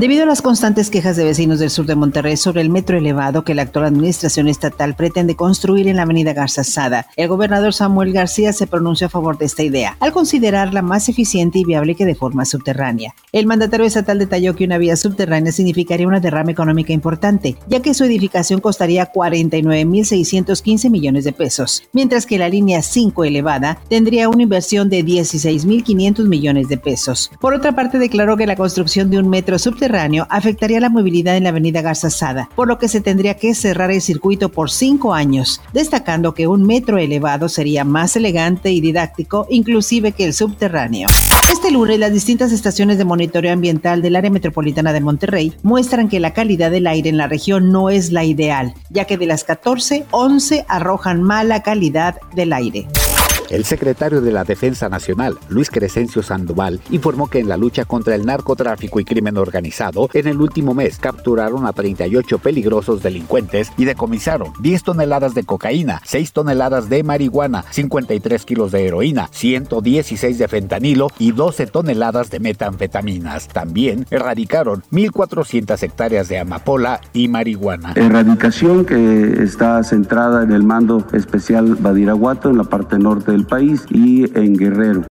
Debido a las constantes quejas de vecinos del sur de Monterrey sobre el metro elevado que la actual administración estatal pretende construir en la avenida Garza Sada, el gobernador Samuel García se pronunció a favor de esta idea, al considerarla más eficiente y viable que de forma subterránea. El mandatario estatal detalló que una vía subterránea significaría una derrama económica importante, ya que su edificación costaría 49.615 millones de pesos, mientras que la línea 5 elevada tendría una inversión de 16.500 millones de pesos. Por otra parte, declaró que la construcción de un metro subterráneo afectaría la movilidad en la avenida Garza Sada, por lo que se tendría que cerrar el circuito por cinco años, destacando que un metro elevado sería más elegante y didáctico inclusive que el subterráneo. Este lunes, las distintas estaciones de monitoreo ambiental del área metropolitana de Monterrey muestran que la calidad del aire en la región no es la ideal, ya que de las 14, 11 arrojan mala calidad del aire. El secretario de la Defensa Nacional, Luis Crescencio Sandoval, informó que en la lucha contra el narcotráfico y crimen organizado, en el último mes capturaron a 38 peligrosos delincuentes y decomisaron 10 toneladas de cocaína, 6 toneladas de marihuana, 53 kilos de heroína, 116 de fentanilo y 12 toneladas de metanfetaminas. También erradicaron 1.400 hectáreas de amapola y marihuana. Erradicación que está centrada en el mando especial Badiraguato en la parte norte del país y en Guerrero.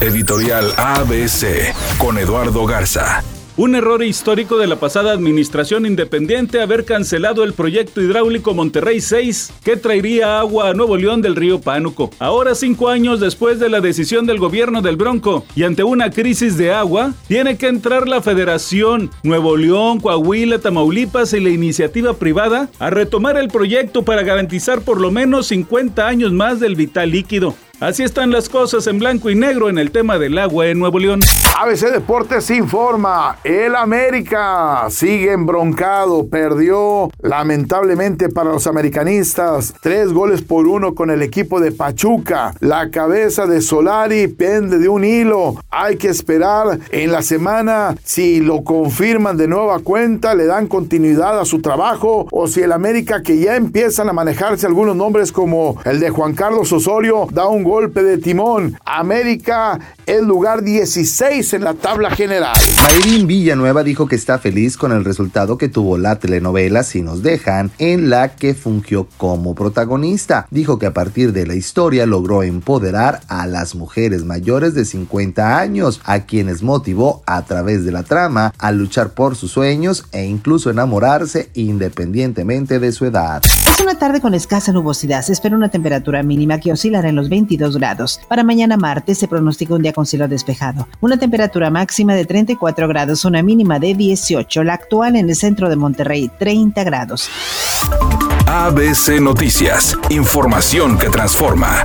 Editorial ABC con Eduardo Garza. Un error histórico de la pasada administración independiente haber cancelado el proyecto hidráulico Monterrey 6 que traería agua a Nuevo León del río Pánuco. Ahora, cinco años después de la decisión del gobierno del Bronco y ante una crisis de agua, tiene que entrar la Federación, Nuevo León, Coahuila, Tamaulipas y la iniciativa privada a retomar el proyecto para garantizar por lo menos 50 años más del vital líquido. Así están las cosas en blanco y negro en el tema del agua en Nuevo León. ABC Deportes informa, el América sigue embroncado, perdió lamentablemente para los americanistas tres goles por uno con el equipo de Pachuca. La cabeza de Solari pende de un hilo. Hay que esperar en la semana si lo confirman de nueva cuenta, le dan continuidad a su trabajo o si el América que ya empiezan a manejarse algunos nombres como el de Juan Carlos Osorio da un golpe de timón. América es lugar 16 en la tabla general. Mayrín Villanueva dijo que está feliz con el resultado que tuvo la telenovela Si nos dejan, en la que fungió como protagonista. Dijo que a partir de la historia logró empoderar a las mujeres mayores de 50 años, a quienes motivó a través de la trama a luchar por sus sueños e incluso enamorarse independientemente de su edad. Es una tarde con escasa nubosidad. Se espera una temperatura mínima que oscilará en los 22 grados. Para mañana martes se pronostica un día con cielo despejado. Una temperatura máxima de 34 grados, una mínima de 18. La actual en el centro de Monterrey, 30 grados. ABC Noticias. Información que transforma.